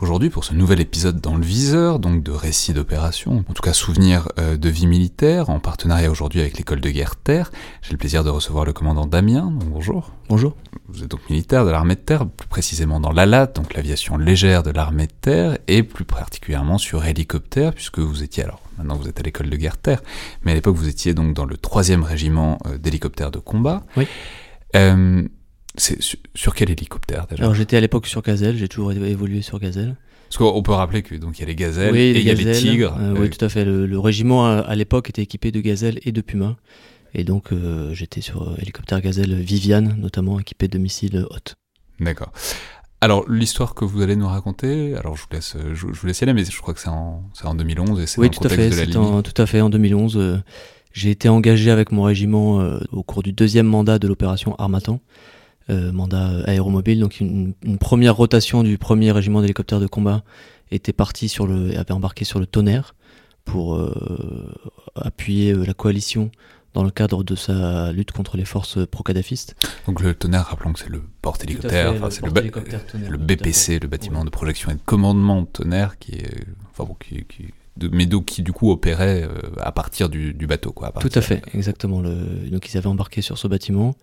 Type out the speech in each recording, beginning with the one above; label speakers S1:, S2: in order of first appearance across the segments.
S1: Aujourd'hui, pour ce nouvel épisode dans le viseur, donc de récits d'opérations, en tout cas souvenirs euh, de vie militaire, en partenariat aujourd'hui avec l'école de guerre Terre, j'ai le plaisir de recevoir le commandant Damien. Donc bonjour.
S2: Bonjour.
S1: Vous êtes donc militaire de l'armée de terre, plus précisément dans l'ALAT, donc l'aviation légère de l'armée de terre, et plus particulièrement sur hélicoptère, puisque vous étiez alors maintenant vous êtes à l'école de guerre terre, mais à l'époque vous étiez donc dans le troisième régiment euh, d'hélicoptères de combat.
S2: Oui.
S1: Euh, c'est sur, sur quel hélicoptère déjà?
S2: Alors j'étais à l'époque sur Gazelle, j'ai toujours évolué sur Gazelle.
S1: Parce qu'on peut rappeler que donc il y a les gazelles
S2: oui,
S1: et il y a les
S2: gazelles,
S1: tigres.
S2: euh,
S1: Euh,
S2: oui, tout à fait. Le, le régiment à, à l'époque était équipé de Gazelle et de Puma. Et donc euh, j'étais sur euh, hélicoptère Gazelle Viviane, notamment équipé de missiles Hot.
S1: D'accord. Alors l'histoire que vous allez nous raconter, alors je vous laisse, euh, je, je vous laisse y aller, mais je crois que c'est en, c'est en 2011 et c'est
S2: Oui,
S1: dans le
S2: tout à
S1: contexte
S2: fait.
S1: de la
S2: en, tout à fait en 2011. euh, j'ai été engagé avec mon régiment euh, au cours du deuxième mandat de l'opération Armatan, euh, mandat euh, aéromobile. Donc une, une première rotation du premier régiment d'hélicoptères de combat était parti sur le, avait embarqué sur le Tonnerre pour euh, appuyer euh, la coalition dans le cadre de sa lutte contre les forces pro-kadhafistes.
S1: Donc le tonnerre, rappelons que c'est le porte-hélicoptère, enfin, c'est le. BPC, le bâtiment de projection et de commandement de tonnerre, qui est, enfin bon, qui, qui de, mais donc qui du coup opérait à partir du, du bateau, quoi.
S2: Tout à fait, exactement. Donc ils avaient embarqué sur ce bâtiment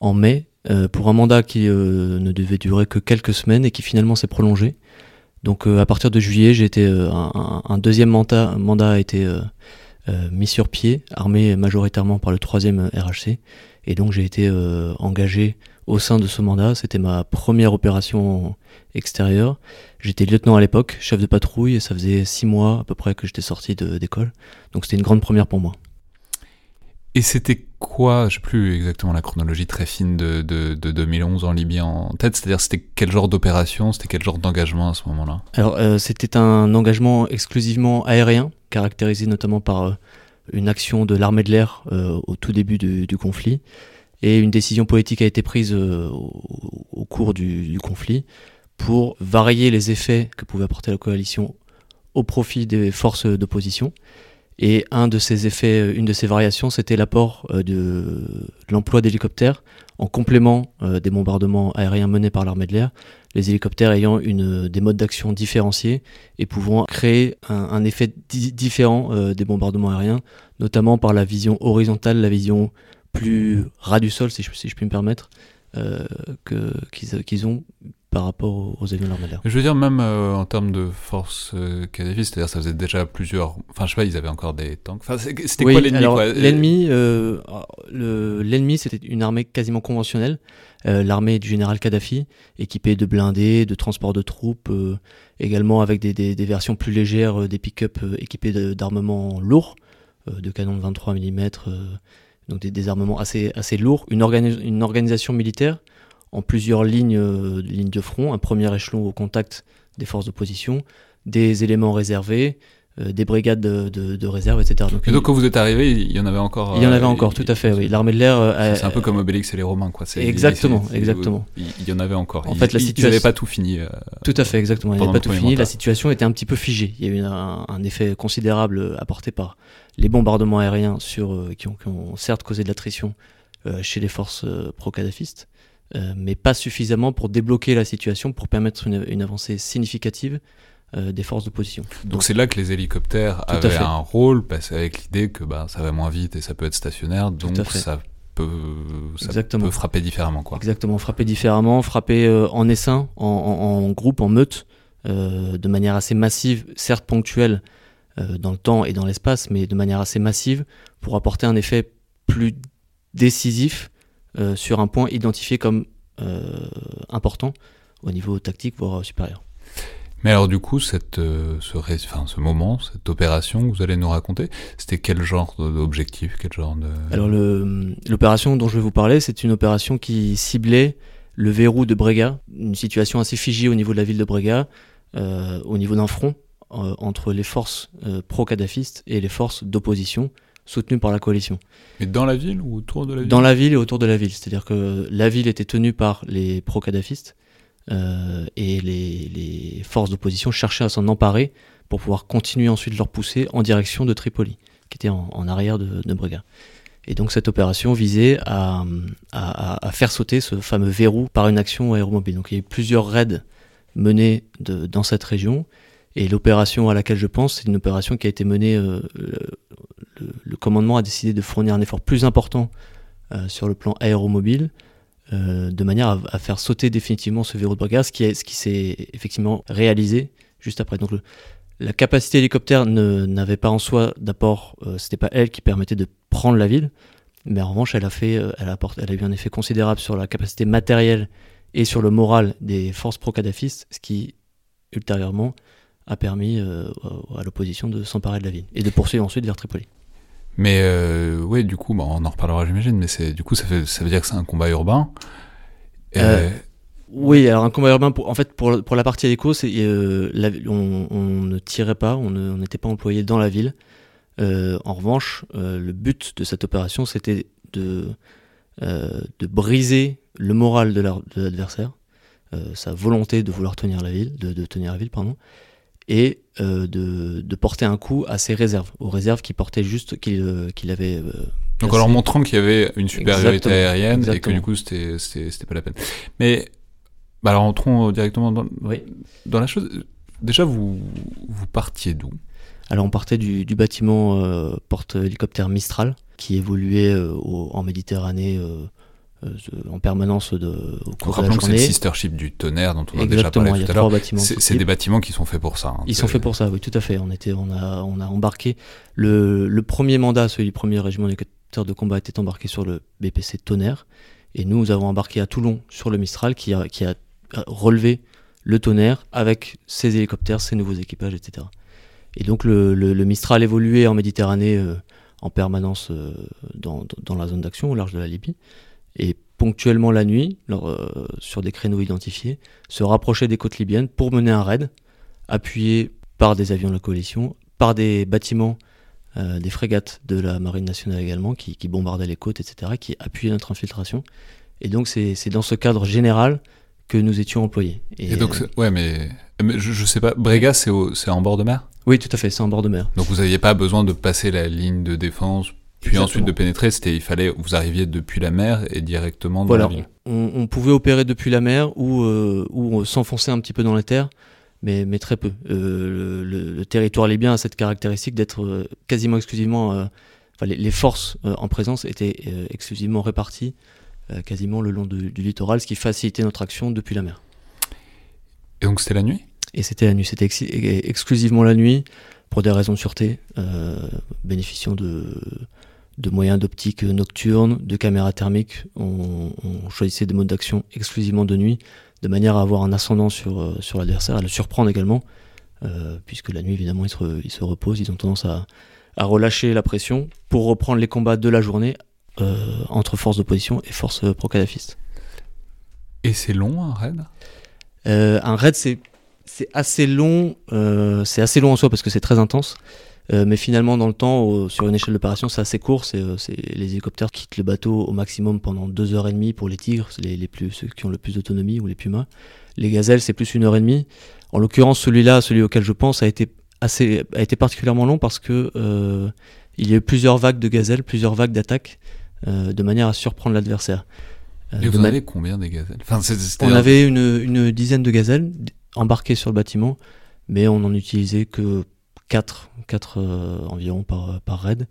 S2: en mai euh, pour un mandat qui euh, ne devait durer que quelques semaines et qui finalement s'est prolongé. Donc euh, à partir de juillet, j'ai été un, deuxième mandat, mandat a été mis sur pied, armé majoritairement par le troisième RHC, et donc j'ai été engagé au sein de ce mandat. C'était ma première opération extérieure. J'étais lieutenant à l'époque, chef de patrouille, et ça faisait six mois à peu près que j'étais sorti d'école. Donc c'était une grande première pour moi.
S1: Et c'était quoi, je sais plus exactement la chronologie très fine de, de, de 2011 en Libye en tête, c'est-à-dire c'était quel genre d'opération, c'était quel genre d'engagement à ce moment-là?
S2: Alors, euh, c'était un engagement exclusivement aérien, caractérisé notamment par euh, une action de l'armée de l'air euh, au tout début du, conflit. Et une décision politique a été prise au, cours du conflit pour varier les effets que pouvait apporter la coalition au profit des forces d'opposition. Et un de ces effets, euh, une de ces variations, c'était l'apport euh, de l'emploi d'hélicoptères en complément euh, des bombardements aériens menés par l'armée de l'air. Les hélicoptères ayant une, des modes d'action différenciés et pouvant créer un, effet di- différent des bombardements aériens, notamment par la vision horizontale, la vision plus ras du sol, si je, puis me permettre, euh, qu'ils ont par rapport aux, avions de.
S1: Je veux dire, même euh, en termes de force euh, Kadhafi, c'est-à-dire ça faisait déjà plusieurs. Enfin, je sais pas, ils avaient encore des tanks. Enfin, c'était
S2: Oui,
S1: quoi l'ennemi
S2: L'ennemi, euh, le- l'ennemi, c'était une armée quasiment conventionnelle, euh, l'armée du général Kadhafi, équipée de blindés, de transports de troupes, euh, également avec des, des- des versions plus légères, des pick-up équipés d'armements lourds, de canons de 23 mm, donc des, des armements assez, assez lourds, une, organi- une organisation militaire en plusieurs lignes, euh, lignes de front, un premier échelon au contact des forces d'opposition, des éléments réservés, euh, des brigades de, de- de réserve, etc. Donc,
S1: Et donc quand vous êtes arrivé, il y en avait encore.
S2: il y en
S1: euh,
S2: avait encore, tout à fait, oui. L'armée de l'air. euh,
S1: C'est un peu comme Obélix et les Romains, quoi.
S2: Exactement, exactement.
S1: Il il y en avait encore.
S2: En
S1: Ils-
S2: fait, la
S1: ils- Ils
S2: situation-
S1: n'avaient pas tout fini. euh,
S2: Tout à fait, exactement. Il n'y
S1: Pendant
S2: avait
S1: le
S2: pas tout fini. La situation était un petit peu figée. Il y a eu un, un effet considérable apporté par les bombardements aériens sur, euh, qui, ont, qui ont certes causé de l'attrition euh, chez les forces euh, pro-kadhafistes, euh, mais pas suffisamment pour débloquer la situation, pour permettre une, une avancée significative euh, des forces d'opposition.
S1: Donc c'est là que les hélicoptères
S2: Tout
S1: avaient un rôle, parce avec l'idée que bah, ça va moins vite et ça peut être stationnaire, donc ça peut, ça
S2: Exactement.
S1: peut frapper différemment, quoi.
S2: Exactement, frapper différemment, frapper euh, en essaim, en, en- en groupe, en meute, de manière assez massive, certes ponctuelle dans le temps et dans l'espace, mais de manière assez massive pour apporter un effet plus décisif euh, sur un point identifié comme euh, important au niveau tactique, voire supérieur.
S1: Mais alors du coup, cette, euh, ce, ré- enfin, ce moment, cette opération que vous allez nous raconter, c'était quel genre d'objectif, quel genre de...
S2: Alors l'opération dont je vais vous parler, c'est une opération qui ciblait le verrou de Brega, une situation assez figée au niveau de la ville de Brega, euh, au niveau d'un front euh, entre les forces euh, pro-kadhafistes et les forces d'opposition soutenues par la coalition.
S1: Mais dans la ville ou autour de la ville?
S2: Dans la ville et autour de la ville, c'est-à-dire que la ville était tenue par les pro-kadhafistes euh, et les, les forces d'opposition cherchaient à s'en emparer pour pouvoir continuer ensuite leur poussée en direction de Tripoli. qui était en, arrière de, de Brega. Et donc cette opération visait à, à, faire sauter ce fameux verrou par une action aéromobile. Donc il y a eu plusieurs raids menés de, dans cette région. Et l'opération à laquelle je pense, c'est une opération qui a été menée. Euh, le, commandement a décidé de fournir un effort plus important euh, sur le plan aéromobile, euh, de manière à, faire sauter définitivement ce verrou de Brega, ce qui, s'est effectivement réalisé juste après. Donc la capacité hélicoptère n'avait pas en soi d'apport, euh, c'était pas elle qui permettait de prendre la ville, mais en revanche, elle a, fait, elle, a elle a eu un effet considérable sur la capacité matérielle et sur le moral des forces pro-kadhafistes, ce qui ultérieurement a permis à l'opposition de s'emparer de la ville et de poursuivre ensuite vers Tripoli.
S1: Mais oui, du coup, on en reparlera, j'imagine, mais c'est du coup, ça, veut dire que c'est un combat urbain.
S2: Oui, alors un combat urbain, en fait, pour, la partie hélico, euh, on, ne tirait pas, on n'était pas employé dans la ville. Euh, en revanche, euh, le but de cette opération, c'était de, de briser le moral de l'adversaire, sa volonté de vouloir tenir la ville, de, tenir la ville, pardon, et de, de, porter un coup à ses réserves, aux réserves qui portaient juste qu'il avait.
S1: Donc en leur montrant qu'il y avait une supériorité aérienne et que du coup c'était pas la peine. Mais bah alors entrons directement dans, dans la chose. Déjà, vous, vous partiez d'où?
S2: Alors on partait du, du bâtiment euh, porte-hélicoptère Mistral, qui évoluait euh, en Méditerranée euh, en permanence de,
S1: au cours de la journée. c'est le sister ship du tonnerre dont on a déjà parlé tout à l'heure. C'est des bâtiments qui sont faits pour ça. Hein,
S2: Ils sont faits pour ça, oui, tout à fait. On, était, on, a, on a embarqué le, le premier mandat, celui du premier régiment d'hélicoptères de combat, était embarqué sur le BPC Tonnerre. Et nous, nous avons embarqué à Toulon sur le Mistral qui a, qui a relever le tonnerre avec ses hélicoptères, ses nouveaux équipages, etc. Et donc le, Mistral évoluait en Méditerranée euh, en permanence euh, dans, la zone d'action au large de la Libye. Et ponctuellement la nuit, euh, sur des créneaux identifiés, se rapprochait des côtes libyennes pour mener un raid, appuyé par des avions de la coalition, par des bâtiments, des frégates de la Marine nationale également, qui, qui bombardaient les côtes, etc., qui appuyaient notre infiltration. Et donc c'est dans ce cadre général que nous étions employés.
S1: Et, donc, euh, ouais, mais, je, je, sais pas, Brega, c'est en bord de mer?
S2: Oui, tout à fait, c'est en bord de mer.
S1: Donc vous n'aviez pas besoin de passer la ligne de défense, puis ensuite de pénétrer, c'était il fallait, vous arriviez depuis la mer et directement dans la ville.
S2: On, on, pouvait opérer depuis la mer ou, euh, ou s'enfoncer un petit peu dans la terre, mais, mais très peu. Euh, le, territoire libyen a cette caractéristique d'être quasiment exclusivement... enfin, les, les, forces en présence étaient exclusivement réparties euh, quasiment le long du littoral, ce qui facilitait notre action depuis la mer.
S1: Et donc c'était la nuit?
S2: Et c'était la nuit, c'était exclusivement la nuit, pour des raisons de sûreté, euh, bénéficiant de, de moyens d'optique nocturne, de caméras thermiques. On, choisissait des modes d'action exclusivement de nuit, de manière à avoir un ascendant sur, euh, sur l'adversaire, à le surprendre également, puisque la nuit, évidemment, ils se, ils se reposent, ils ont tendance à, à relâcher la pression pour reprendre les combats de la journée euh, entre forces d'opposition et forces pro-kadhafistes.
S1: Et c'est long un raid?
S2: Euh, Un raid, c'est assez long, euh, c'est assez long en soi parce que c'est très intense. Mais finalement, dans le temps, sur une échelle d'opération, c'est assez court. C'est les hélicoptères quittent le bateau au maximum pendant deux heures et demie pour les tigres, les, les plus, ceux qui ont le plus d'autonomie ou les pumas. Les gazelles, c'est plus une heure et demie. En l'occurrence, celui-là, celui auquel je pense, a été assez, a été particulièrement long parce que il y a eu plusieurs vagues de gazelles, plusieurs vagues d'attaques. Euh, de manière à surprendre l'adversaire.
S1: Euh, Et vous en avez combien des gazelles? Enfin,
S2: On avait une, une, dizaine de gazelles embarquées sur le bâtiment, mais on n'en utilisait que 4, 4 euh, environ par, par raid.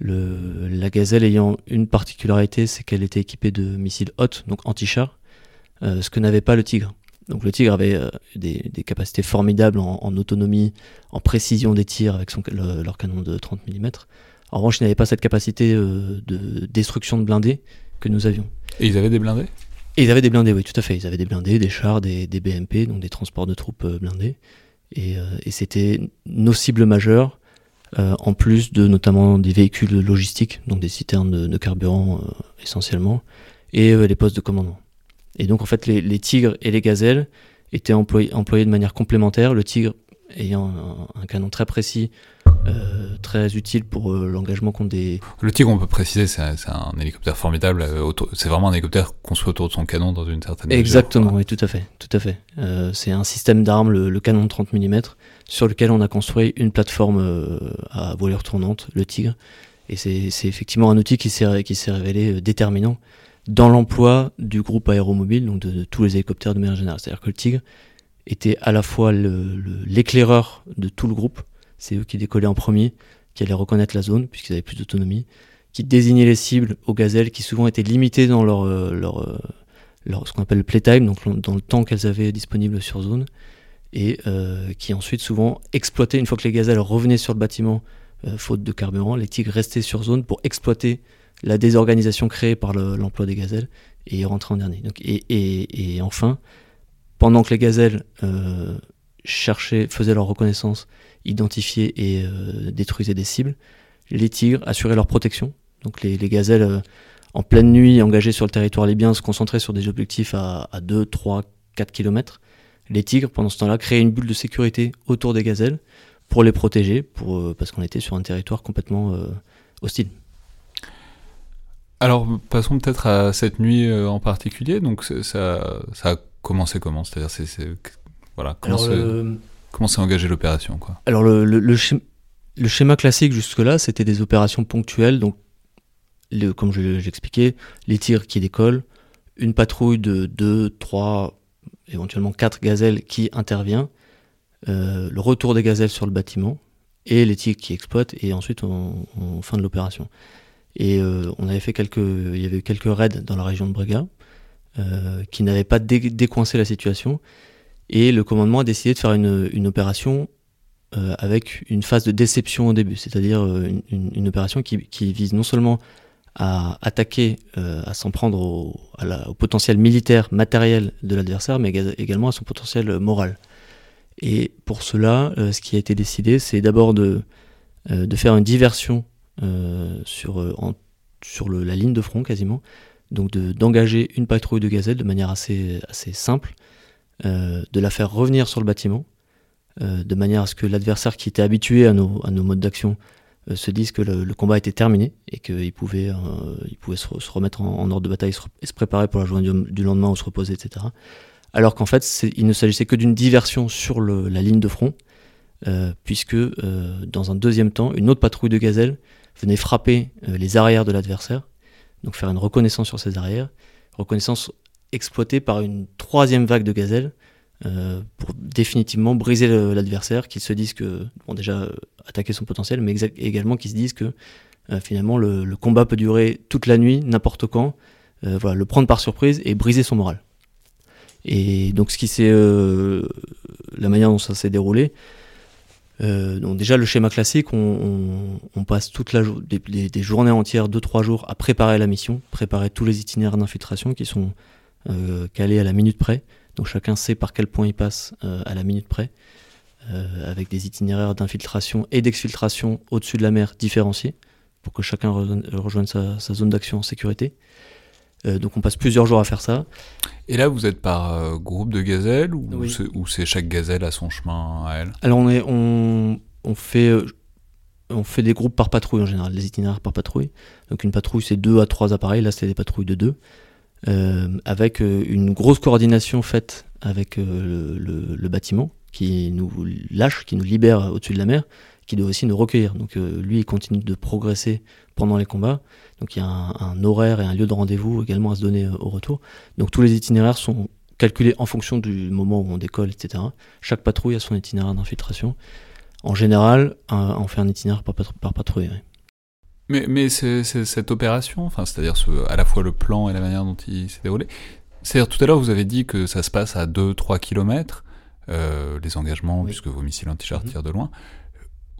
S2: Le, la gazelle ayant une particularité, c'est qu'elle était équipée de missiles hautes, donc anti-char, ce que n'avait pas le Tigre. Donc le Tigre avait des, des, capacités formidables en, en, autonomie, en précision des tirs avec son, leur canon de 30 mm. En revanche, ils n'avaient pas cette capacité euh, de destruction de blindés que nous avions.
S1: Et ils avaient des blindés?
S2: Et ils avaient des blindés, oui, tout à fait. Ils avaient des blindés, des chars, des, BMP, donc des transports de troupes euh, blindés. Et, euh, et c'était nos cibles majeures, en plus de notamment des véhicules logistiques, donc des citernes de, carburant essentiellement, et les postes de commandement. Et donc en fait, les, tigres et les gazelles étaient employés de manière complémentaire. Le tigre ayant un, canon très précis euh, très utile pour euh, l'engagement contre des.
S1: Le Tigre, on peut préciser, c'est un, un, hélicoptère formidable. Euh, c'est vraiment un hélicoptère construit autour de son canon dans une certaine
S2: Exactement, mesure, oui, tout à fait, tout à fait. C'est un système d'armes, le, le, canon de 30 mm, sur lequel on a construit une plateforme à voilure tournante, le Tigre. Et c'est effectivement un outil qui s'est qui s'est révélé déterminant dans l'emploi du groupe aéromobile, donc de, de, tous les hélicoptères de manière générale. C'est-à-dire que le Tigre était à la fois l'éclaireur de tout le groupe c'est eux qui décollaient en premier, qui allaient reconnaître la zone, puisqu'ils avaient plus d'autonomie, qui désignaient les cibles aux gazelles, qui souvent étaient limitées dans leur, euh, leur, euh, leur ce qu'on appelle le playtime, donc dans le temps qu'elles avaient disponible sur zone, et euh, qui ensuite souvent exploitaient, une fois que les gazelles revenaient sur le bâtiment, faute de carburant, les tigres restaient sur zone pour exploiter la désorganisation créée par l'emploi des gazelles et rentrer en dernier. Donc, et, et, et, enfin, pendant que les gazelles cherchaient, faisaient leur reconnaissance identifier et euh, détruisaient des cibles. Les tigres assuraient leur protection. Donc les, gazelles, euh, en pleine nuit, engagées sur le territoire libyen, se concentraient sur des objectifs à, 2, 3, 4 km. Les tigres, pendant ce temps-là, créaient une bulle de sécurité autour des gazelles pour les protéger, pour, euh, parce qu'on était sur un territoire complètement hostile.
S1: Alors, passons peut-être à cette nuit en particulier. Donc, ça, ça a commencé comment? C'est-à-dire, c'est, voilà, comment Comment s'est engagée l'opération
S2: Alors le, le, schéma, classique jusque-là, c'était des opérations ponctuelles, donc comme j'expliquais, les tirs qui décollent, une patrouille de 2, 3, éventuellement 4 gazelles qui intervient, euh, le retour des gazelles sur le bâtiment, et les tirs qui exploitent, et ensuite on, fin de l'opération. Et euh, on avait fait quelques, il y avait eu quelques raids dans la région de Brega, euh, qui n'avaient pas décoincé la situation, et le commandement a décidé de faire une, opération euh, avec une phase de déception au début, c'est-à-dire euh, une, opération qui, vise non seulement à attaquer, euh, à s'en prendre au, potentiel militaire, matériel de l'adversaire, mais également à son potentiel moral. Et pour cela, ce qui a été décidé, c'est d'abord de, de faire une diversion sur, la ligne de front quasiment, donc d'engager une patrouille de gazelle de manière assez simple, euh, de la faire revenir sur le bâtiment, euh, de manière à ce que l'adversaire qui était habitué à nos, modes d'action euh, se dise que le, combat était terminé et qu'il pouvait, il se, remettre en, ordre de bataille et se, préparer pour la journée du, lendemain ou se reposer, etc. Alors qu'en fait, il ne s'agissait que d'une diversion sur la ligne de front, puisque dans un deuxième temps, une autre patrouille de gazelles venait frapper les arrières de l'adversaire, donc faire une reconnaissance sur ses arrières, reconnaissance exploité par une troisième vague de gazelles euh, pour définitivement briser l'adversaire, qu'ils se disent que, bon déjà, euh, attaquer son potentiel, mais également qu'ils se disent que euh, finalement le, combat peut durer toute la nuit, n'importe quand, voilà, le prendre par surprise et briser son moral. Et donc ce qui c'est la manière dont ça s'est déroulé, donc déjà le schéma classique, on, passe toute la des, des, journées entières, 2-3 jours à préparer la mission, préparer tous les itinéraires d'infiltration qui sont calé à la minute près. Donc chacun sait par quel point il passe euh, à la minute près, euh, avec des itinéraires d'infiltration et d'exfiltration au-dessus de la mer différenciés, pour que chacun rejoigne sa, zone d'action en sécurité. donc on passe plusieurs jours à faire ça.
S1: Et là, vous êtes par groupe de gazelles ou c'est chaque gazelle à son chemin à elle?
S2: Alors on, est, on, on, fait, on fait des groupes par patrouille en général, des itinéraires par patrouille. Donc une patrouille c'est deux à trois appareils, là c'est des patrouilles de deux. Euh, avec euh, une grosse coordination faite avec euh, le, bâtiment qui nous lâche, qui nous libère au-dessus de la mer, qui doit aussi nous recueillir. Donc lui, il continue de progresser pendant les combats. Donc il y a un, horaire et un lieu de rendez-vous également à se donner au retour. Donc tous les itinéraires sont calculés en fonction du moment où on décolle, etc. Chaque patrouille a son itinéraire d'infiltration. En général, on fait un itinéraire par, patrouille.
S1: Mais, mais c'est, cette opération, enfin, c'est-à-dire ce, à la fois le plan et la manière dont il s'est déroulé, c'est-à-dire tout à l'heure vous avez dit que ça se passe à 2-3 km, euh, les engagements, puisque vos missiles anti-char mhm. tirent de loin.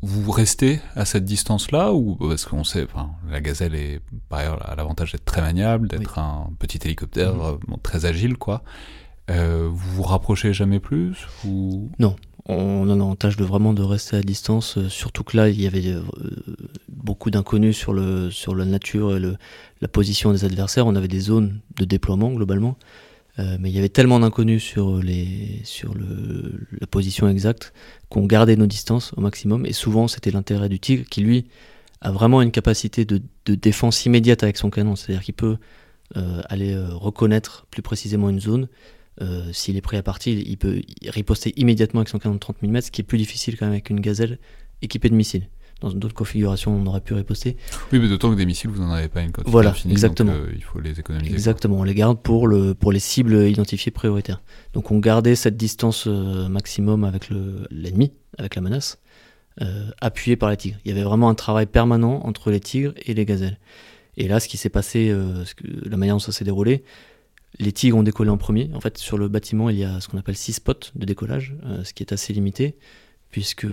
S1: Vous restez à cette distance-là ou parce qu'on sait, enfin, la gazelle est par ailleurs à l'avantage d'être très maniable, d'être un petit hélicoptère mhm. très agile, quoi. Euh, vous vous rapprochez jamais plus ou
S2: Non, on en tâche de vraiment de rester à distance, euh, surtout que là il y avait euh, beaucoup d'inconnus sur sur la nature et la position des adversaires. On avait des zones de déploiement globalement. mais il y avait tellement d'inconnus sur, les, sur la position exacte qu'on gardait nos distances au maximum. Et souvent, c'était l'intérêt du tigre qui, lui, a vraiment une capacité de, de défense immédiate avec son canon. C'est-à-dire qu'il peut aller reconnaître plus précisément une zone. S'il est prêt à partir, il peut riposter immédiatement avec son canon de 30 mm, ce qui est plus difficile quand même avec une gazelle équipée de missiles dans d'autres configurations, on aurait pu riposter.
S1: Oui, mais d'autant que des missiles, vous n'en avez pas une quantité
S2: Voilà, exactement.
S1: Donc, euh, il faut les économiser.
S2: Exactement, on les garde pour, le, pour les cibles identifiées prioritaires. Donc on gardait cette distance euh, maximum avec l'ennemi, avec la menace, euh, appuyée par les tigres. Il y avait vraiment un travail permanent entre les tigres et les gazelles. Et là, ce qui s'est passé, ce que, la manière dont ça s'est déroulé, les tigres ont décollé en premier. En fait, sur le bâtiment, il y a ce qu'on appelle six spots de décollage, ce qui est assez limité, puisque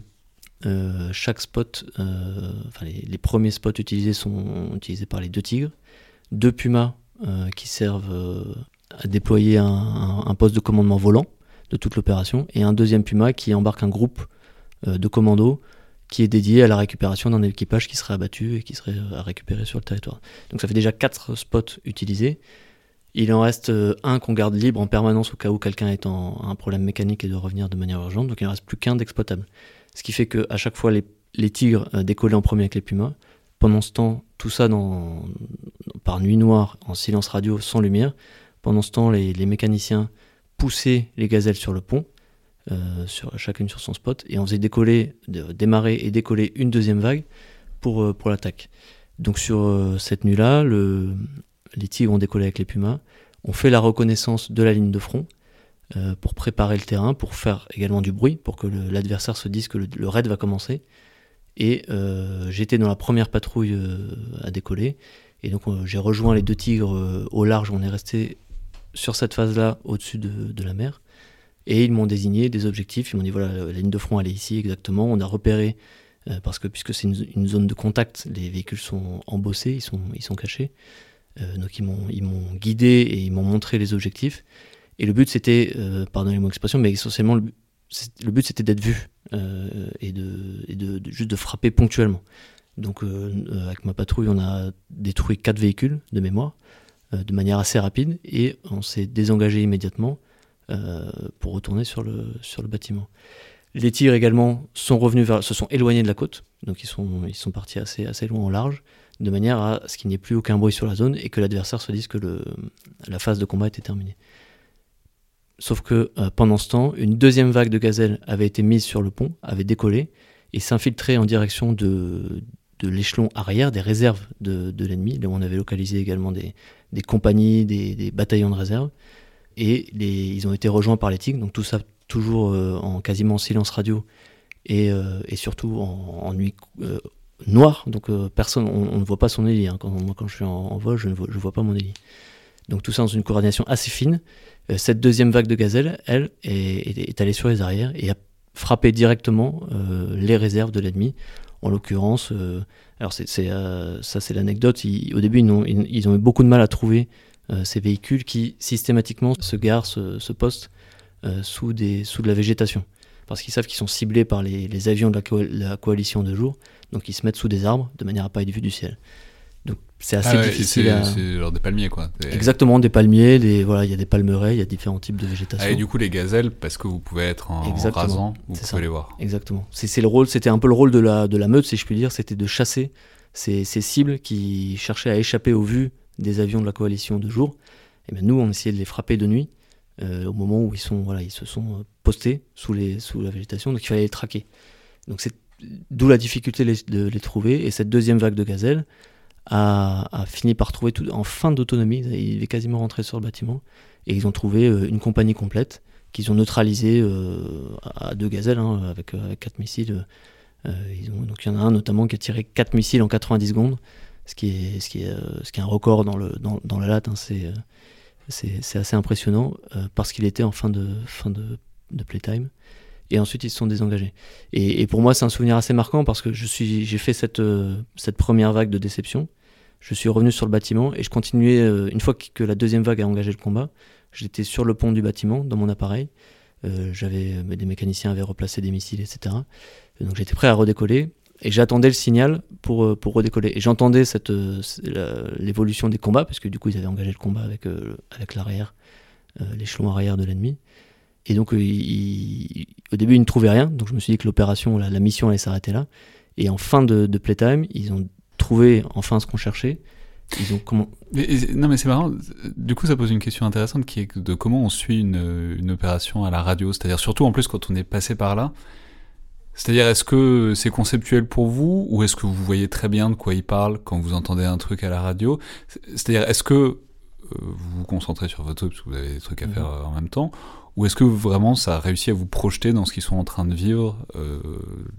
S2: euh, chaque spot, euh, enfin les, premiers spots utilisés sont utilisés par les deux tigres, deux pumas euh, qui servent à déployer un, poste de commandement volant de toute l'opération, et un deuxième puma qui embarque un groupe de commandos qui est dédié à la récupération d'un équipage qui serait abattu et qui serait à récupérer sur le territoire. Donc ça fait déjà quatre spots utilisés. Il en reste un qu'on garde libre en permanence au cas où quelqu'un est en un problème mécanique et doit revenir de manière urgente, donc il ne reste plus qu'un d'exploitable. Ce qui fait qu'à chaque fois, les, tigres euh, décollaient en premier avec les pumas. Pendant ce temps, tout ça dans, par nuit noire, en silence radio, sans lumière. Pendant ce temps, les, mécaniciens poussaient les gazelles sur le pont, euh, sur, chacune sur son spot, et on faisait décoller, démarrer et décoller une deuxième vague pour, euh, pour l'attaque. Donc sur cette nuit-là, les tigres ont décollé avec les pumas, on fait la reconnaissance de la ligne de front, euh, pour préparer le terrain, pour faire également du bruit, pour que l'adversaire se dise que le, raid va commencer. Et euh, j'étais dans la première patrouille euh, à décoller. Et donc j'ai rejoint les deux tigres au large. On est resté sur cette phase-là, au-dessus de, la mer. Et ils m'ont désigné des objectifs. Ils m'ont dit voilà, la ligne de front, elle est ici exactement. On a repéré, parce que puisque c'est une, zone de contact, les véhicules sont embossés, ils sont, ils sont cachés. Donc ils m'ont guidé et ils m'ont montré les objectifs. Et le but, c'était, euh, pardonnez-moi l'expression, mais essentiellement, le, but, c'était d'être vu euh, et, de, juste de frapper ponctuellement. Donc, euh, avec ma patrouille, on a détruit quatre véhicules de mémoire de manière assez rapide et on s'est désengagé immédiatement pour retourner sur le, sur le bâtiment. Les tirs également sont revenus vers, se sont éloignés de la côte, donc ils sont, ils sont partis assez, assez loin en large, de manière à ce qu'il n'y ait plus aucun bruit sur la zone et que l'adversaire se dise que la phase de combat était terminée. Sauf que euh, pendant ce temps, une deuxième vague de gazelles avait été mise sur le pont, avait décollé et s'infiltrait en direction de, l'échelon arrière, des réserves de, l'ennemi. Là où on avait localisé également des, compagnies, des, bataillons de réserve. Et ils ont été rejoints par les tigres, donc tout ça toujours euh, en quasiment silence radio et, euh, et surtout en, nuit noire. Donc personne, on, ne voit pas son hélice. Hein. Quand, moi, quand je suis en, vol, je ne vois, pas mon hélice. Donc tout ça dans une coordination assez fine. Euh, cette deuxième vague de gazelles, elle, est, allée sur les arrières et a frappé directement euh, les réserves de l'ennemi. En l'occurrence, euh, alors c'est, ça c'est l'anecdote, au début ils ont, eu beaucoup de mal à trouver ces véhicules qui systématiquement se garent, se, postent sous, sous de la végétation. Parce qu'ils savent qu'ils sont ciblés par les, avions de la, la, coalition de jour, donc ils se mettent sous des arbres de manière à pas être vus du ciel. Donc c'est assez ah difficile.
S1: C'est genre des palmiers quoi.
S2: Exactement, des palmiers, des, voilà, il y a des palmeraies, il y a différents types de végétation.
S1: Ah, et du coup les gazelles, parce que vous pouvez être en rasant, vous pouvez les voir.
S2: Exactement. C'est le rôle, c'était un peu le rôle de la, de la meute, si je puis dire, c'était de chasser ces, ces, cibles qui cherchaient à échapper aux vues des avions de la coalition de jour. Et bien nous, on essayait de les frapper de nuit, euh, au moment où ils, sont, voilà, ils se sont euh, postés sous, la végétation, donc il fallait les traquer. Donc c'est d'où la difficulté de les trouver. Et cette deuxième vague de gazelles, a, fini par trouver en fin d'autonomie, il est quasiment rentré sur le bâtiment, et ils ont trouvé euh, une compagnie complète qu'ils ont neutralisé euh, à deux gazelles hein, avec, quatre missiles. donc il y en a un notamment qui a tiré quatre missiles en 90 secondes, ce qui est, un record dans, la latte. Hein, c'est, assez impressionnant parce qu'il était en fin de, playtime et ensuite ils se sont désengagés. Et, pour moi, c'est un souvenir assez marquant parce que j'ai fait cette, euh, cette première vague de déception. Je suis revenu sur le bâtiment et je continuais, euh, une fois que la deuxième vague a engagé le combat, j'étais sur le pont du bâtiment, dans mon appareil. Euh, j'avais, des mécaniciens avaient replacé des missiles, etc. donc j'étais prêt à redécoller et j'attendais le signal pour, pour redécoller. Et j'entendais cette, l'évolution des combats, parce que du coup ils avaient engagé le combat avec, avec l'arrière l'échelon arrière de l'ennemi. Et donc, au début, ils ne trouvaient rien. Donc, je me suis dit que l'opération, la, mission allait s'arrêter là. Et en fin de, de playtime, ils ont trouvé enfin ce qu'on cherchait. Ils ont comment
S1: Non, mais c'est marrant. Du coup, ça pose une question intéressante qui est de comment on suit une, une opération à la radio. C'est-à-dire, surtout en plus quand on est passé par là. C'est-à-dire, est-ce que c'est conceptuel pour vous ou est-ce que vous voyez très bien de quoi il parle quand vous entendez un truc à la radio? C'est-à-dire, est-ce que euh, vous vous concentrez sur votre truc parce que vous avez des trucs à faire mhm. euh, en même temps ou est-ce que vraiment ça a réussi à vous projeter dans ce qu'ils sont en train de vivre, euh,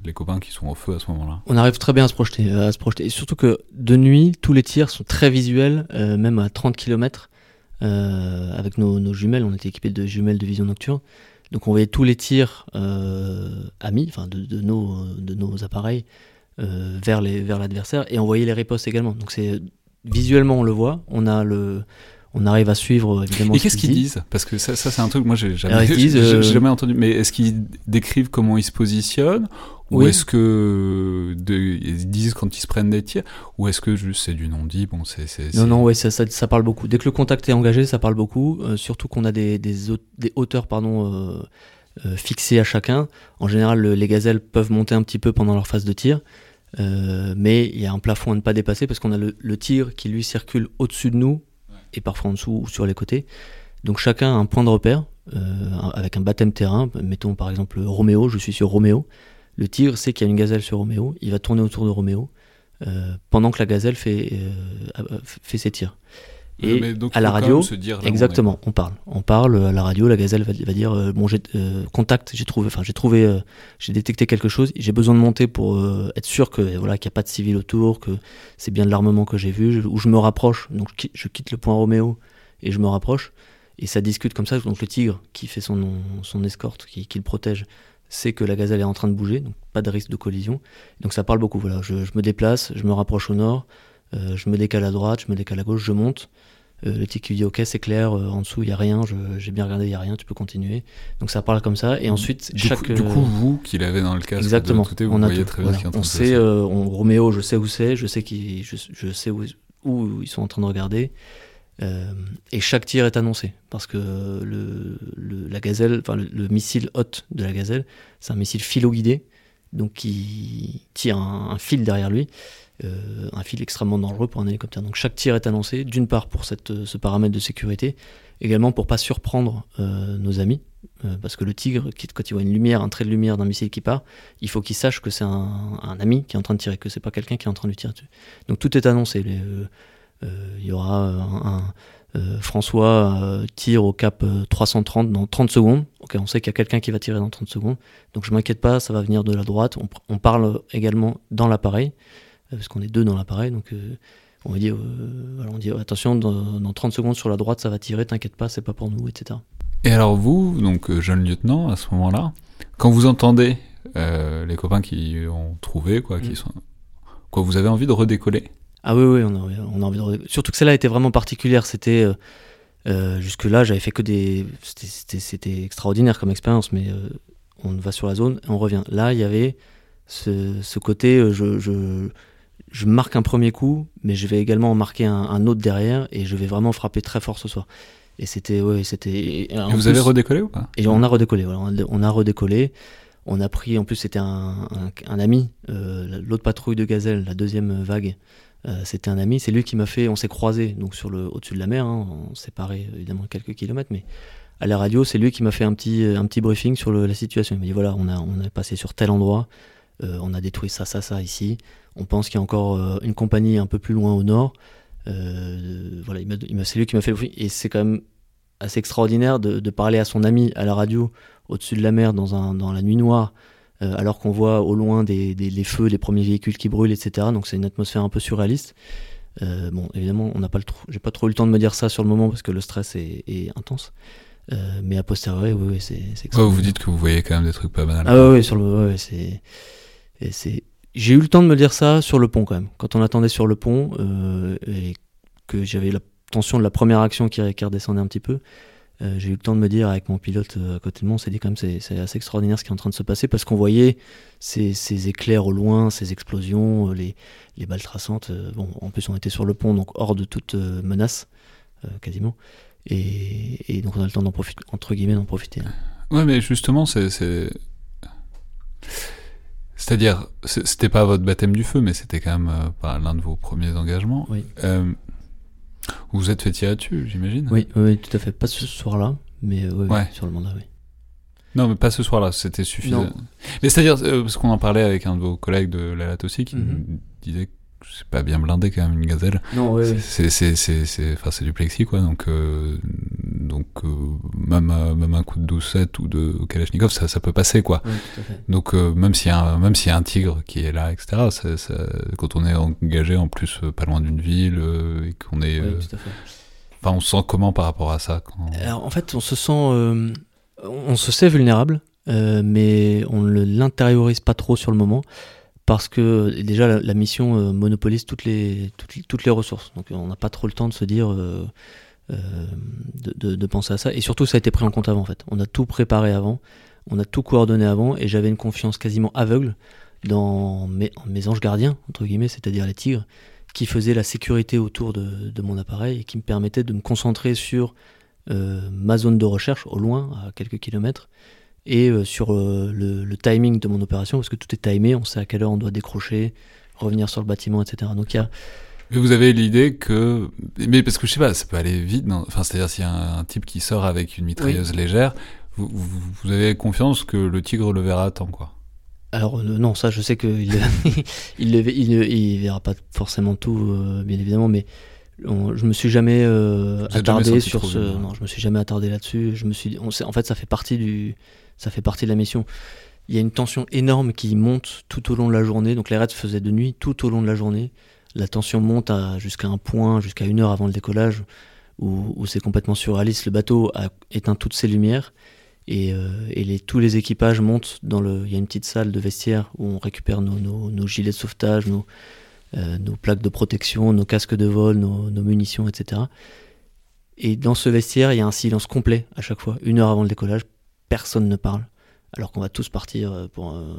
S1: les copains qui sont au feu à ce moment-là?
S2: On arrive très bien à se projeter, à se projeter. Et surtout que de nuit, tous les tirs sont très visuels, même à 30 km. avec nos, nos, jumelles, on était équipés de jumelles de vision nocturne. Donc on voyait tous les tirs euh, amis, enfin de, nos, de nos appareils euh, vers les vers l'adversaire et on voyait les ripostes également. Donc c'est visuellement on le voit, on a le on arrive à suivre évidemment.
S1: Et qu'est-ce qu'ils disent? Parce que ça, ça c'est un truc moi j'ai jamais, euh, jamais entendu. Mais est-ce qu'ils décrivent comment ils se positionnent? Ou est-ce que ils disent quand ils se prennent des tirs Ou est-ce que juste c'est du non-dit bon, c'est,
S2: Non, non, ouais, ça, ça, parle beaucoup. Dès que le contact est engagé, ça parle beaucoup. Euh, surtout qu'on a des, des, des, hauteurs pardon, euh, euh, fixées à chacun. En général, les gazelles peuvent monter un petit peu pendant leur phase de tir. mais il y a un plafond à ne pas dépasser parce qu'on a le, tir qui lui circule au-dessus de nous et parfois en dessous ou sur les côtés. Donc chacun a un point de repère avec un baptême terrain. Mettons par exemple Roméo, je suis sur Roméo. Le tigre sait qu'il y a une gazelle sur Roméo, il va tourner autour de Roméo euh, pendant que la gazelle fait, euh, fait ses tirs. Et à la radio, exactement, on, parle. On parle à la radio, la gazelle va, dire euh, bon, j'ai contact, j'ai trouvé, enfin j'ai trouvé, j'ai détecté quelque chose. J'ai besoin de monter pour être sûr que voilà qu'il n'y a pas de civil autour, que c'est bien de l'armement que j'ai vu, ou je me rapproche. Donc je quitte le point Roméo et je me rapproche. Et ça discute comme ça. Donc le tigre qui fait son, son escorte, qui, qui le protège, c'est que la gazelle est en train de bouger, donc pas de risque de collision. Donc ça parle beaucoup. Voilà, je, me déplace, je me rapproche au nord, euh, je me décale à droite, je me décale à gauche, je monte. Euh, le tic dit ok c'est clair, euh, en dessous il y a rien, j'ai bien regardé il y a rien, tu peux continuer. Donc ça parle comme ça et ensuite
S1: du
S2: chaque.
S1: Coup, du coup vous qui l'avez dans le casque,
S2: exactement.
S1: Côté, vous on voyez très bien ce qui est en train
S2: on sait, on, Roméo je sais où c'est, je sais qui, je, je, sais où, où, ils sont en train de regarder. Euh, et chaque tir est annoncé parce que le, la gazelle, enfin le, missile hôte de la gazelle, c'est un missile philo-guidé, donc qui tire un, fil derrière lui, euh, un fil extrêmement dangereux pour un hélicoptère. Donc chaque tir est annoncé, d'une part pour ce paramètre de sécurité, également pour pas surprendre euh, nos amis, parce que le tigre, quand il voit une lumière, un trait de lumière d'un missile qui part, il faut qu'il sache que c'est un, ami qui est en train de tirer, que c'est pas quelqu'un qui est en train de lui tirer dessus. Donc tout est annoncé. Il y aura un, euh, François euh, tire au cap 330 dans 30 secondes. On sait qu'il y a quelqu'un qui va tirer dans 30 secondes. Donc je m'inquiète pas, ça va venir de la droite. On, parle également dans l'appareil, parce qu'on est deux dans l'appareil. Donc on dit, on dit attention, dans, 30 secondes sur la droite, ça va tirer, t'inquiète pas, c'est pas pour nous, etc.
S1: Et alors vous, donc jeune lieutenant à ce moment-là, quand vous entendez les copains qui ont trouvé, quoi, qui mm. sont, quoi, vous avez envie de redécoller?
S2: Ah oui, oui, on a, on a envie de... Surtout que celle-là était vraiment particulière. C'était. Euh, euh, jusque-là, j'avais fait que des. C'était extraordinaire comme expérience, mais euh, on va sur la zone et on revient. Là, il y avait ce, ce côté. Je, je, je, marque un premier coup, mais je vais également en marquer un, autre derrière et je vais vraiment frapper très fort ce soir. Et c'était. Ouais, c'était.
S1: Vous avez redécollé ou pas?
S2: Et on a redécollé. Voilà, on a redécollé. On a pris, en plus, c'était un, un, un, ami, l'autre patrouille de gazelle, la deuxième vague, euh, c'était un ami, c'est lui qui m'a fait, on s'est croisés donc sur le au-dessus de la mer, hein, on séparé évidemment quelques kilomètres, mais à la radio, c'est lui qui m'a fait un petit un petit briefing sur la situation. Il m'a dit voilà, on a on a passé sur tel endroit, euh, on a détruit ça ça ça ici. On pense qu'il y a encore euh, une compagnie un peu plus loin au nord. voilà, il c'est lui qui m'a fait le briefing et c'est quand même assez extraordinaire de, de, parler à son ami à la radio au-dessus de la mer dans un dans la nuit noire euh, alors qu'on voit au loin des, les feux, les premiers véhicules qui brûlent, etc. Donc c'est une atmosphère un peu surréaliste. Euh, bon, évidemment, on n'a pas le j'ai pas trop eu le temps de me dire ça sur le moment parce que le stress est, intense. Euh, mais a posteriori, oui, oui c'est.
S1: Ouais, vous dites que vous voyez quand même des trucs pas banals.
S2: Ah oui, sur le, ouais, c'est, c'est. J'ai eu le temps de me dire ça sur le pont quand même. Quand on attendait sur le pont et que j'avais la tension de la première action qui, qui redescendait un petit peu, euh, j'ai eu le temps de me dire avec mon pilote euh, à côté de moi, on s'est dit quand même c'est, assez extraordinaire ce qui est en train de se passer parce qu'on voyait ces, ces éclairs au loin, ces explosions, euh, les, les, balles traçantes. bon, en plus on était sur le pont, donc hors de toute menace, quasiment. Et, donc on a le temps d'en profiter, entre guillemets, d'en profiter.
S1: Ouais, mais justement, c'est. C'est-à-dire, c'était pas votre baptême du feu, mais c'était quand même l'un de vos premiers engagements.
S2: Oui.
S1: Euh, vous vous êtes fait tirer dessus, j'imagine
S2: oui, oui, tout à fait. Pas ce soir-là, mais euh, ouais. sur le mandat, oui.
S1: Non, mais pas ce soir-là, c'était suffisant. Mais c'est-à-dire, parce qu'on en parlait avec un de vos collègues de la aussi, qui mhm. disait que c'est pas bien blindé quand même une gazelle.
S2: Non, ouais.
S1: C'est c'est c'est enfin c'est du plexi quoi donc euh, donc euh, même même un coup de 12-7 ou de Kalachnikov ça ça peut passer quoi. Donc euh, même s'il y a un, même y a un tigre qui est là etc. Ça, quand on est engagé en plus pas loin d'une ville et qu'on est enfin on se sent comment par rapport à ça
S2: Alors en fait on se sent on se sait vulnérable mais on ne l'intériorise pas trop sur le moment parce que déjà la, mission euh, monopolise toutes les, toutes, les ressources. Donc on n'a pas trop le temps de se dire, euh, euh, de, penser à ça. Et surtout, ça a été pris en compte avant en fait. On a tout préparé avant, on a tout coordonné avant, et j'avais une confiance quasiment aveugle dans mes, anges gardiens, entre guillemets, c'est-à-dire les tigres, qui faisaient la sécurité autour de, mon appareil et qui me permettaient de me concentrer sur ma zone de recherche au loin, à quelques kilomètres, et euh, sur euh, le, timing de mon opération, parce que tout est timé, on sait à quelle heure on doit décrocher, revenir sur le bâtiment, etc. Donc il y a...
S1: Mais vous avez l'idée que, mais parce que je sais pas, ça peut aller vite. Enfin, c'est-à-dire s'il y a un, type qui sort avec une mitrailleuse légère, vous, vous, avez confiance que le tigre le verra à temps, quoi.
S2: Alors euh, non, ça je sais qu'il il, il, il, verra pas forcément tout, bien évidemment, mais je me suis jamais attardé sur ce. Non, je me suis jamais attardé là-dessus. Je me suis, on en fait, ça fait partie du, ça fait partie de la mission. Il y a une tension énorme qui monte tout au long de la journée. Donc les raids se faisaient de nuit tout au long de la journée. La tension monte jusqu'à un point, jusqu'à une heure avant le décollage, où, c'est complètement surréaliste. Le bateau a éteint toutes ses lumières et, euh, tous les équipages montent dans le. Il y a une petite salle de vestiaire où on récupère nos, gilets de sauvetage, euh, nos, plaques de protection, nos casques de vol, nos, nos munitions, etc. Et dans ce vestiaire, il y a un silence complet à chaque fois, une heure avant le décollage personne ne parle, alors qu'on va tous partir euh, pour euh,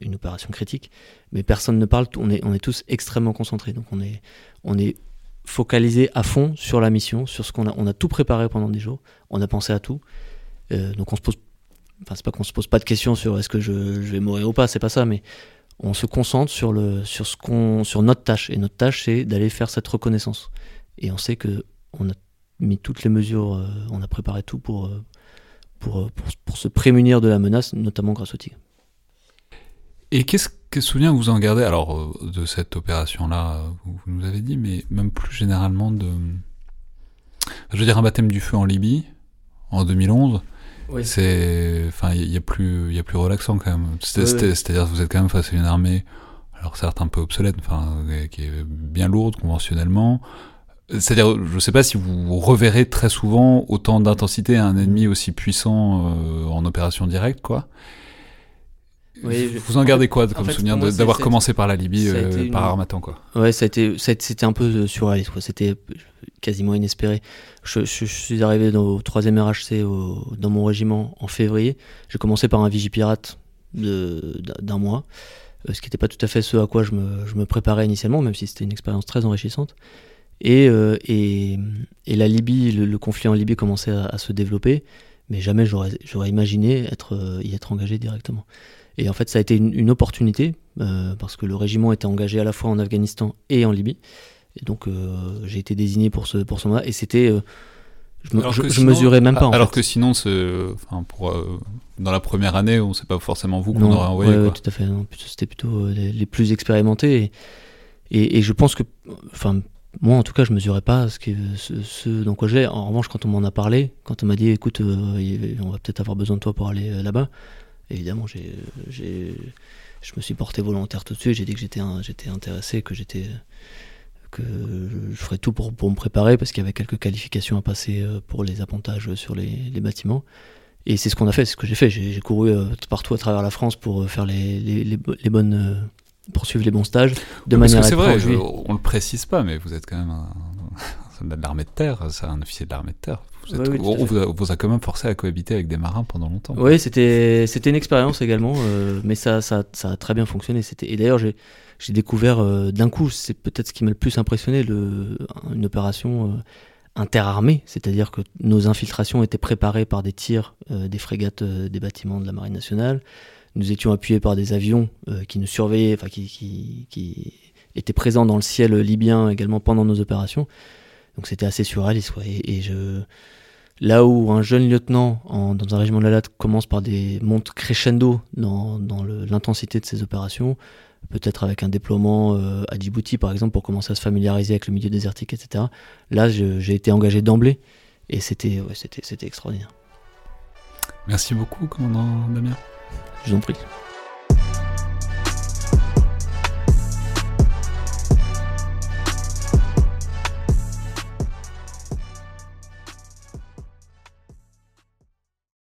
S2: une, opération critique, mais personne ne parle, on est, on est tous extrêmement concentrés, donc on est, on est focalisé à fond sur la mission, sur ce qu'on a, on a tout préparé pendant des jours, on a pensé à tout, euh, donc on se pose, enfin c'est pas qu'on se pose pas de questions sur est-ce que je, vais mourir ou pas, c'est pas ça, mais on se concentre sur le, sur ce qu'on, sur notre tâche, et notre tâche c'est d'aller faire cette reconnaissance, et on sait que on a mis toutes les mesures, on a préparé tout pour pour, pour, se prémunir de la menace, notamment grâce au tigre.
S1: Et qu'est-ce que souvenir vous en gardez alors euh, de cette opération-là Vous nous avez dit, mais même plus généralement de, je veux dire un baptême du feu en Libye en 2011. Oui. C'est, enfin, il y, a plus, il y a plus relaxant quand même. C'est-à-dire que vous êtes quand même face à une armée, alors certes un peu obsolète, enfin, qui est bien lourde conventionnellement, c'est-à-dire, je ne sais pas si vous reverrez très souvent autant d'intensité à un ennemi aussi puissant euh, en opération directe, quoi. vous en gardez quoi comme souvenir d'avoir commencé par la Libye, euh, par Armatan, quoi?
S2: Ouais, ça a été, c'était un peu euh, surréaliste, quoi. C'était quasiment inespéré. Je, suis arrivé dans, au 3e RHC dans mon régiment en février. J'ai commencé par un vigipirate d'un mois, ce qui n'était pas tout à fait ce à quoi je me, je me préparais initialement, même si c'était une expérience très enrichissante. Euh, et, et, la Libye, le, conflit en Libye commençait à, se développer, mais jamais j'aurais imaginé être, euh, y être engagé directement. Et en fait, ça a été une, opportunité, euh, parce que le régiment était engagé à la fois en Afghanistan et en Libye. Et donc, j'ai été désigné pour ce, pour ce mandat, et c'était. je, ne mesurais même pas.
S1: alors que sinon, enfin, pour, dans la première année, on ne sait pas forcement vous qu'on aurait envoyé.
S2: Oui, tout à fait. C'était plutôt les, plus expérimentés. Et, et, et, je pense que, enfin, moi, en tout cas, je mesurais pas ce, que, ce, dans quoi j'ai. En revanche, quand on m'en a parlé, quand on m'a dit, écoute, euh, on va peut-être avoir besoin de toi pour aller euh, là-bas, évidemment, j'ai, je me suis porté volontaire tout de suite. J'ai dit que j'étais, j'étais intéressé, que j'étais, que je ferais tout pour, pour me préparer parce qu'il y avait quelques qualifications à passer euh, pour les appontages sur les, les bâtiments. Et c'est ce qu'on a fait, c'est ce que j'ai fait. J'ai, couru partout à travers la France pour faire les, les bonnes poursuivre les bons stages de manière
S1: que c'est vrai, on le précise pas, mais vous êtes quand même un, soldat de l'armée de terre, c'est un officier de l'armée de terre. Vous on, vous a, quand même forcé à cohabiter avec des marins pendant longtemps.
S2: Oui, c'était c'était une expérience également, euh, mais ça, ça, ça a très bien fonctionné. C'était et d'ailleurs j'ai j'ai découvert euh, d'un coup, c'est peut-être ce qui m'a le plus impressionné, le, une opération euh, interarmée, c'est-à-dire que nos infiltrations étaient préparées par des tirs des frégates des bâtiments de la Marine nationale. Nous étions appuyés par des avions qui nous surveillaient, enfin qui, qui, qui, étaient présents dans le ciel libyen également pendant nos opérations. Donc c'était assez surréaliste. Et, je, là où un jeune lieutenant en, dans un régiment de la Latte commence par des montes crescendo dans, dans l'intensité de ses opérations, peut-être avec un déploiement euh, à Djibouti par exemple pour commencer à se familiariser avec le milieu désertique, etc. Là, j'ai été engagé d'emblée et c'était extraordinaire.
S1: Merci beaucoup, commandant Damien.
S2: Je vous en prie.